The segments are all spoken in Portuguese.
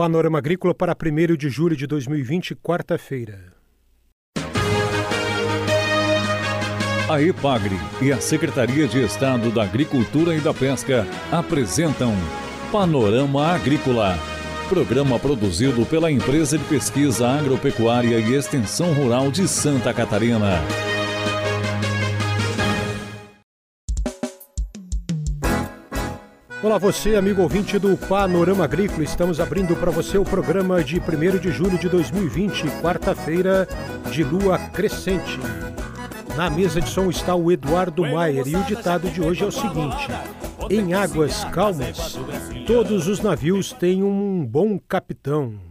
Panorama Agrícola para 1 de julho de 2020, quarta-feira. A EPAGRE e a Secretaria de Estado da Agricultura e da Pesca apresentam Panorama Agrícola, programa produzido pela Empresa de Pesquisa Agropecuária e Extensão Rural de Santa Catarina. Olá você, amigo ouvinte do Panorama Agrícola. Estamos abrindo para você o programa de 1 de julho de 2020, quarta-feira de lua crescente. Na mesa de som está o Eduardo Maier e o ditado de hoje é o seguinte: Em águas calmas, todos os navios têm um bom capitão.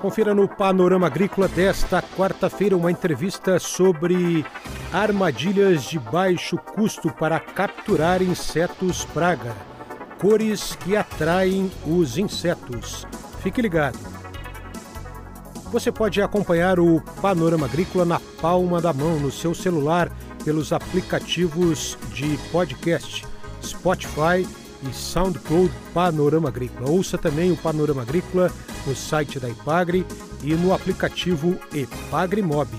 Confira no Panorama Agrícola desta quarta-feira uma entrevista sobre armadilhas de baixo custo para capturar insetos praga, cores que atraem os insetos. Fique ligado. Você pode acompanhar o Panorama Agrícola na palma da mão no seu celular pelos aplicativos de podcast Spotify e SoundCloud Panorama Agrícola. Ouça também o Panorama Agrícola no site da Ipagre e no aplicativo Ipagre Mob.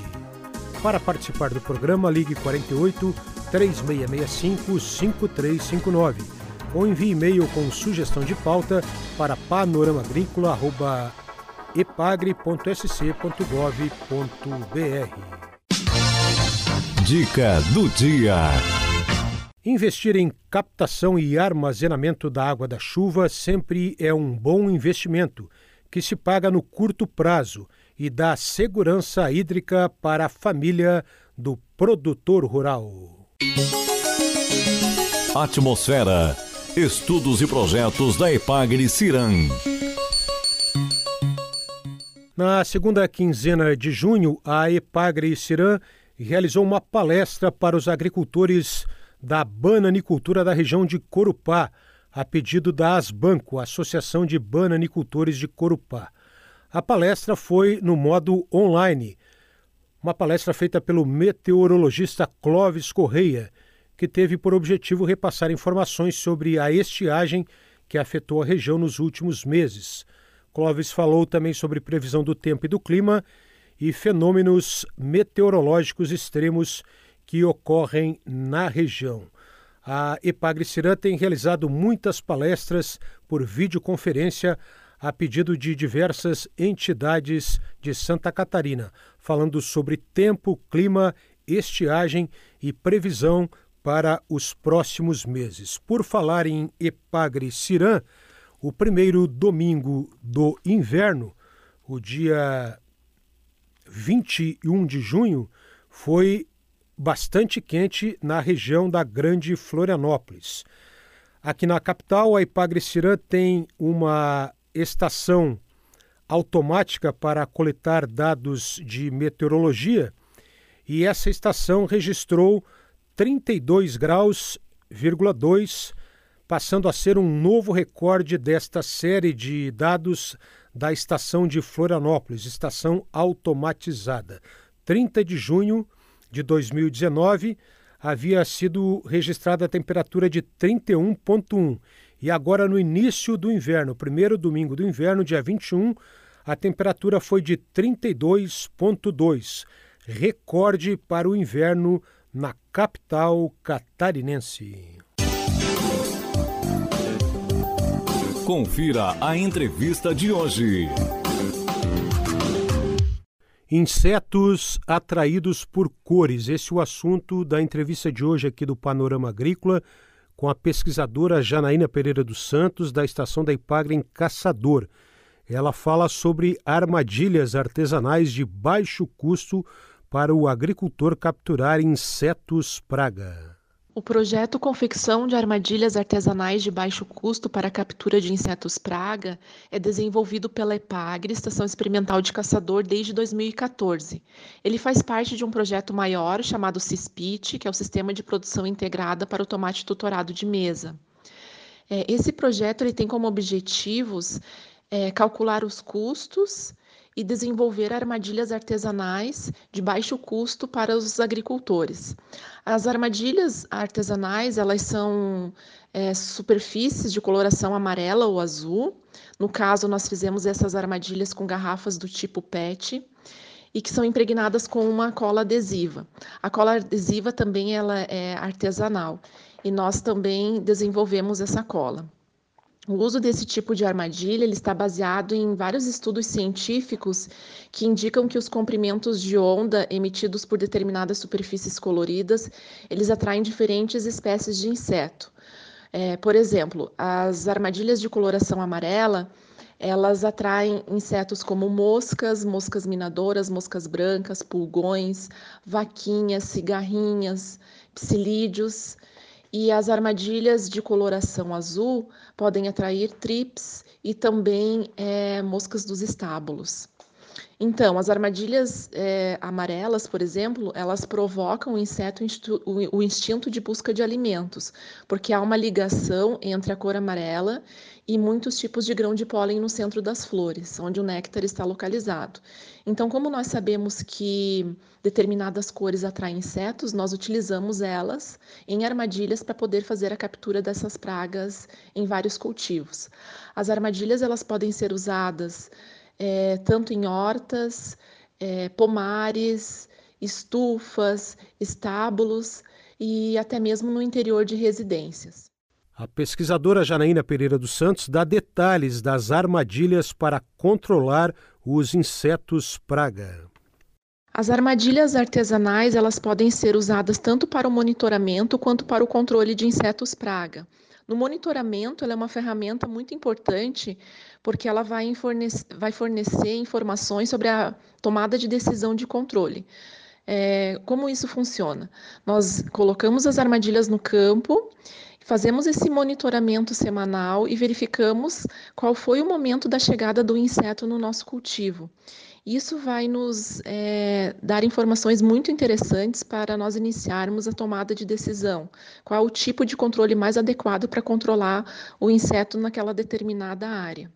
Para participar do programa, ligue 48 3665 5359 ou envie e-mail com sugestão de pauta para panoramaagrícola.epagre.sc.gov.br. Dica do dia. Investir em captação e armazenamento da água da chuva sempre é um bom investimento que se paga no curto prazo e dá segurança hídrica para a família do produtor rural. Atmosfera. Estudos e projetos da Epagre Ciran. Na segunda quinzena de junho, a Epagre Ciran realizou uma palestra para os agricultores da bananicultura da região de Corupá, a pedido da Asbanco, Associação de Bananicultores de Corupá. A palestra foi no modo online, uma palestra feita pelo meteorologista Clóvis Correia, que teve por objetivo repassar informações sobre a estiagem que afetou a região nos últimos meses. Clóvis falou também sobre previsão do tempo e do clima e fenômenos meteorológicos extremos que ocorrem na região. A Epagricirã tem realizado muitas palestras por videoconferência a pedido de diversas entidades de Santa Catarina, falando sobre tempo, clima, estiagem e previsão para os próximos meses. Por falar em Epagricirã, o primeiro domingo do inverno, o dia 21 de junho, foi bastante quente na região da Grande Florianópolis. Aqui na capital, a Ipagre-Cirã tem uma estação automática para coletar dados de meteorologia e essa estação registrou 32 graus,2, passando a ser um novo recorde desta série de dados da estação de Florianópolis, estação automatizada. 30 de junho de 2019 havia sido registrada a temperatura de 31,1 e agora no início do inverno, primeiro domingo do inverno, dia 21, a temperatura foi de 32,2, recorde para o inverno na capital catarinense. Confira a entrevista de hoje. Insetos atraídos por cores. Esse é o assunto da entrevista de hoje aqui do Panorama Agrícola com a pesquisadora Janaína Pereira dos Santos, da estação da Ipagre em Caçador. Ela fala sobre armadilhas artesanais de baixo custo para o agricultor capturar insetos praga. O projeto Confecção de Armadilhas Artesanais de Baixo Custo para a Captura de Insetos Praga é desenvolvido pela EPAGRE, Estação Experimental de Caçador, desde 2014. Ele faz parte de um projeto maior chamado CISPIT, que é o Sistema de Produção Integrada para o Tomate Tutorado de Mesa. É, esse projeto ele tem como objetivos é, calcular os custos e desenvolver armadilhas artesanais de baixo custo para os agricultores. As armadilhas artesanais elas são é, superfícies de coloração amarela ou azul. No caso, nós fizemos essas armadilhas com garrafas do tipo PET e que são impregnadas com uma cola adesiva. A cola adesiva também ela é artesanal e nós também desenvolvemos essa cola. O uso desse tipo de armadilha ele está baseado em vários estudos científicos que indicam que os comprimentos de onda emitidos por determinadas superfícies coloridas eles atraem diferentes espécies de inseto. É, por exemplo, as armadilhas de coloração amarela elas atraem insetos como moscas, moscas minadoras, moscas brancas, pulgões, vaquinhas, cigarrinhas, psilídeos. E as armadilhas de coloração azul podem atrair trips e também é, moscas dos estábulos. Então, as armadilhas é, amarelas, por exemplo, elas provocam o inseto o instinto de busca de alimentos, porque há uma ligação entre a cor amarela e muitos tipos de grão de pólen no centro das flores, onde o néctar está localizado. Então, como nós sabemos que determinadas cores atraem insetos, nós utilizamos elas em armadilhas para poder fazer a captura dessas pragas em vários cultivos. As armadilhas elas podem ser usadas é, tanto em hortas, é, pomares, estufas, estábulos e até mesmo no interior de residências. A pesquisadora Janaína Pereira dos Santos dá detalhes das armadilhas para controlar os insetos praga. As armadilhas artesanais elas podem ser usadas tanto para o monitoramento quanto para o controle de insetos praga. No monitoramento, ela é uma ferramenta muito importante porque ela vai fornecer, vai fornecer informações sobre a tomada de decisão de controle. É, como isso funciona? Nós colocamos as armadilhas no campo Fazemos esse monitoramento semanal e verificamos qual foi o momento da chegada do inseto no nosso cultivo. Isso vai nos é, dar informações muito interessantes para nós iniciarmos a tomada de decisão. Qual o tipo de controle mais adequado para controlar o inseto naquela determinada área.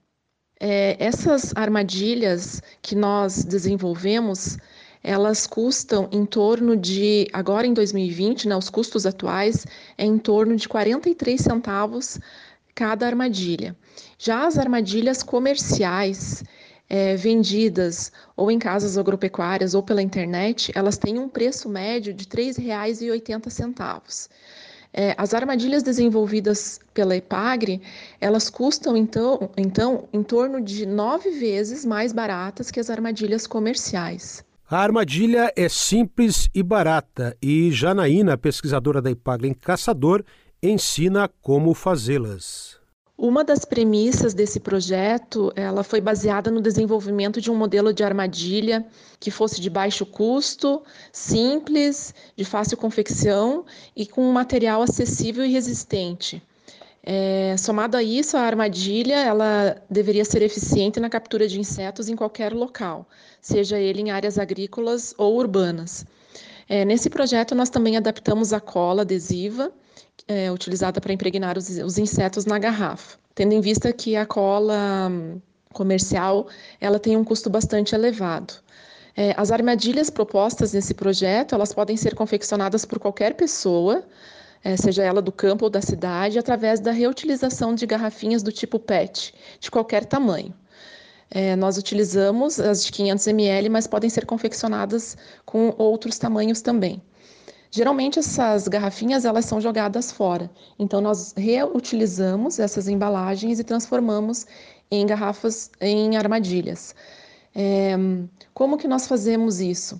É, essas armadilhas que nós desenvolvemos, elas custam em torno de, agora em 2020, né, os custos atuais, é em torno de 43 centavos cada armadilha. Já as armadilhas comerciais, é, vendidas ou em casas agropecuárias ou pela internet, elas têm um preço médio de R$ 3,80. É, as armadilhas desenvolvidas pela Epagre, elas custam então, então em torno de nove vezes mais baratas que as armadilhas comerciais. A armadilha é simples e barata e Janaína, pesquisadora da Ipagre em Caçador, ensina como fazê-las. Uma das premissas desse projeto, ela foi baseada no desenvolvimento de um modelo de armadilha que fosse de baixo custo, simples, de fácil confecção e com um material acessível e resistente. É, somado a isso, a armadilha ela deveria ser eficiente na captura de insetos em qualquer local, seja ele em áreas agrícolas ou urbanas. É, nesse projeto, nós também adaptamos a cola adesiva é, utilizada para impregnar os, os, insetos na garrafa, tendo em vista que a cola hum, comercial ela tem um custo bastante elevado. É, as armadilhas propostas nesse projeto elas podem ser confeccionadas por qualquer pessoa é, seja ela do campo ou da cidade, através da reutilização de garrafinhas do tipo PET, de qualquer tamanho. É, nós utilizamos as de 500 ml, mas podem ser confeccionadas com outros tamanhos também. Geralmente essas garrafinhas elas são jogadas fora, então nós reutilizamos essas embalagens e transformamos em garrafas em armadilhas. É, como que nós fazemos isso?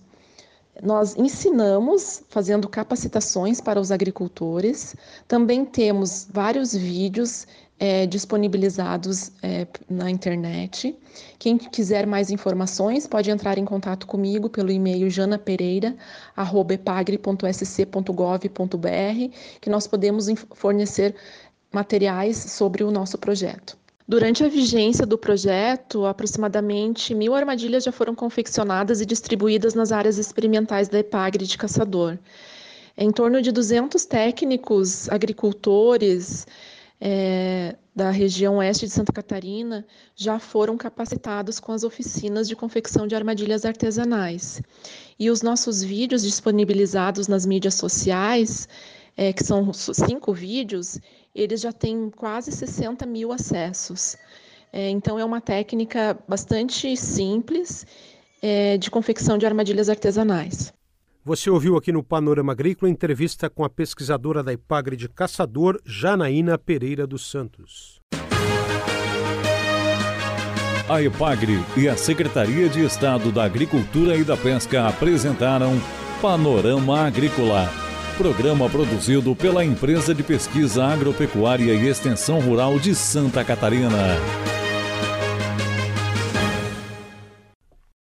Nós ensinamos fazendo capacitações para os agricultores. Também temos vários vídeos é, disponibilizados é, na internet. Quem quiser mais informações pode entrar em contato comigo pelo e-mail janapereira@epagre.sc.gov.br, que nós podemos fornecer materiais sobre o nosso projeto. Durante a vigência do projeto, aproximadamente mil armadilhas já foram confeccionadas e distribuídas nas áreas experimentais da EPAGRE de Caçador. Em torno de 200 técnicos, agricultores, é, da região oeste de Santa Catarina já foram capacitados com as oficinas de confecção de armadilhas artesanais. E os nossos vídeos disponibilizados nas mídias sociais, é, que são cinco vídeos, eles já têm quase 60 mil acessos. É, então, é uma técnica bastante simples é, de confecção de armadilhas artesanais. Você ouviu aqui no Panorama Agrícola entrevista com a pesquisadora da Ipagre de Caçador, Janaína Pereira dos Santos. A Ipagre e a Secretaria de Estado da Agricultura e da Pesca apresentaram Panorama Agrícola, programa produzido pela Empresa de Pesquisa Agropecuária e Extensão Rural de Santa Catarina.